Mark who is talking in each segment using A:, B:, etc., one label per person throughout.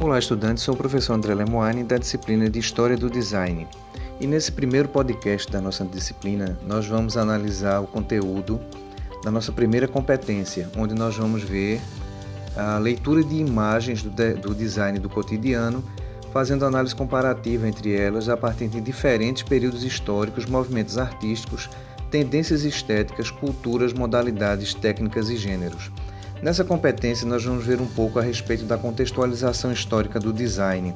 A: Olá, estudantes. Sou o professor André Lemoine da disciplina de História do Design. E nesse primeiro podcast da nossa disciplina, nós vamos analisar o conteúdo da nossa primeira competência, onde nós vamos ver a leitura de imagens do, de, do design do cotidiano, fazendo análise comparativa entre elas a partir de diferentes períodos históricos, movimentos artísticos, tendências estéticas, culturas, modalidades, técnicas e gêneros. Nessa competência, nós vamos ver um pouco a respeito da contextualização histórica do design,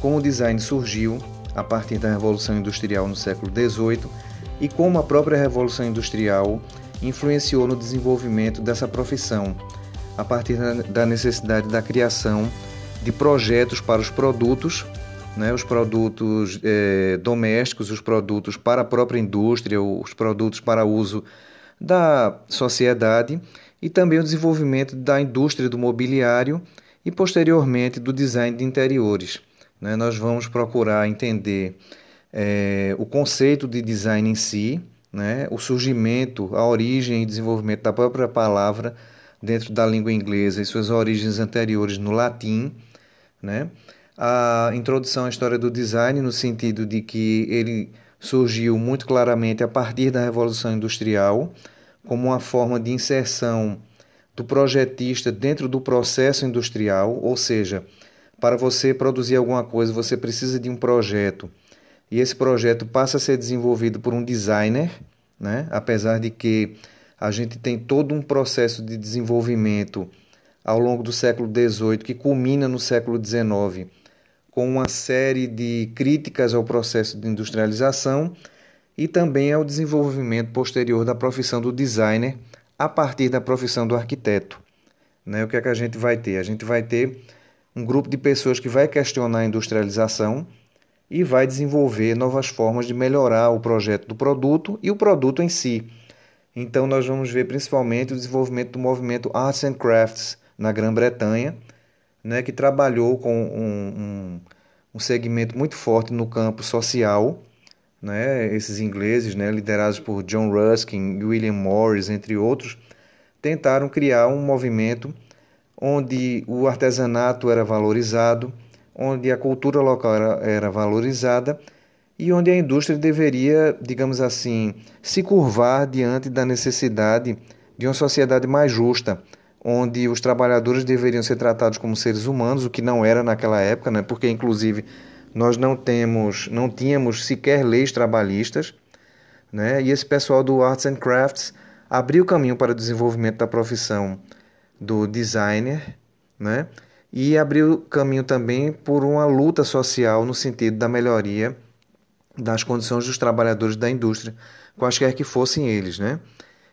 A: como o design surgiu a partir da Revolução Industrial no século XVIII e como a própria Revolução Industrial influenciou no desenvolvimento dessa profissão, a partir da necessidade da criação de projetos para os produtos, né, os produtos eh, domésticos, os produtos para a própria indústria, os produtos para uso da sociedade e também o desenvolvimento da indústria do mobiliário e, posteriormente, do design de interiores. Né? Nós vamos procurar entender é, o conceito de design em si, né? o surgimento, a origem e desenvolvimento da própria palavra dentro da língua inglesa e suas origens anteriores no latim, né? a introdução à história do design no sentido de que ele surgiu muito claramente a partir da Revolução Industrial, como uma forma de inserção do projetista dentro do processo industrial, ou seja, para você produzir alguma coisa, você precisa de um projeto. E esse projeto passa a ser desenvolvido por um designer, né? apesar de que a gente tem todo um processo de desenvolvimento ao longo do século XVIII, que culmina no século XIX, com uma série de críticas ao processo de industrialização e também ao desenvolvimento posterior da profissão do designer a partir da profissão do arquiteto. Né? O que é que a gente vai ter? A gente vai ter um grupo de pessoas que vai questionar a industrialização e vai desenvolver novas formas de melhorar o projeto do produto e o produto em si. Então, nós vamos ver principalmente o desenvolvimento do movimento Arts and Crafts na Grã-Bretanha, né, que trabalhou com um, um, um segmento muito forte no campo social né, esses ingleses, né, liderados por John Ruskin e William Morris, entre outros, tentaram criar um movimento onde o artesanato era valorizado, onde a cultura local era, era valorizada e onde a indústria deveria, digamos assim, se curvar diante da necessidade de uma sociedade mais justa, onde os trabalhadores deveriam ser tratados como seres humanos, o que não era naquela época, né? porque inclusive nós não temos, não tínhamos sequer leis trabalhistas, né? E esse pessoal do Arts and Crafts abriu caminho para o desenvolvimento da profissão do designer, né? E abriu caminho também por uma luta social no sentido da melhoria das condições dos trabalhadores da indústria, quaisquer que fossem eles, né?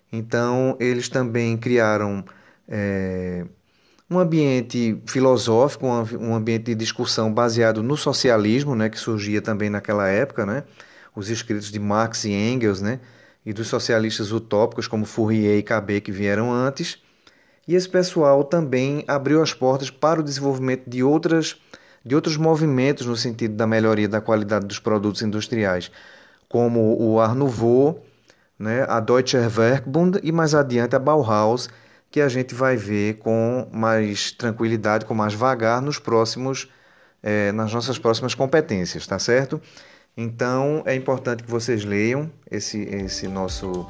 A: Então eles também criaram é, um ambiente filosófico, um ambiente de discussão baseado no socialismo, né, que surgia também naquela época, né, os escritos de Marx e Engels, né, e dos socialistas utópicos como Fourier e Cabet que vieram antes. E esse pessoal também abriu as portas para o desenvolvimento de outras de outros movimentos no sentido da melhoria da qualidade dos produtos industriais, como o Art Nouveau, né, a Deutsche Werkbund e mais adiante a Bauhaus, que a gente vai ver com mais tranquilidade, com mais vagar nos próximos, é, nas nossas próximas competências, tá certo? Então é importante que vocês leiam esse, esse nosso,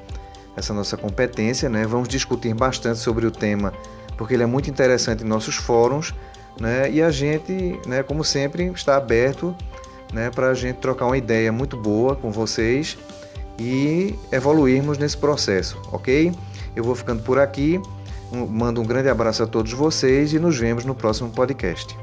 A: essa nossa competência, né? Vamos discutir bastante sobre o tema, porque ele é muito interessante em nossos fóruns, né? E a gente, né, como sempre, está aberto, né, para a gente trocar uma ideia muito boa com vocês e evoluirmos nesse processo, ok? Eu vou ficando por aqui. Mando um grande abraço a todos vocês e nos vemos no próximo podcast.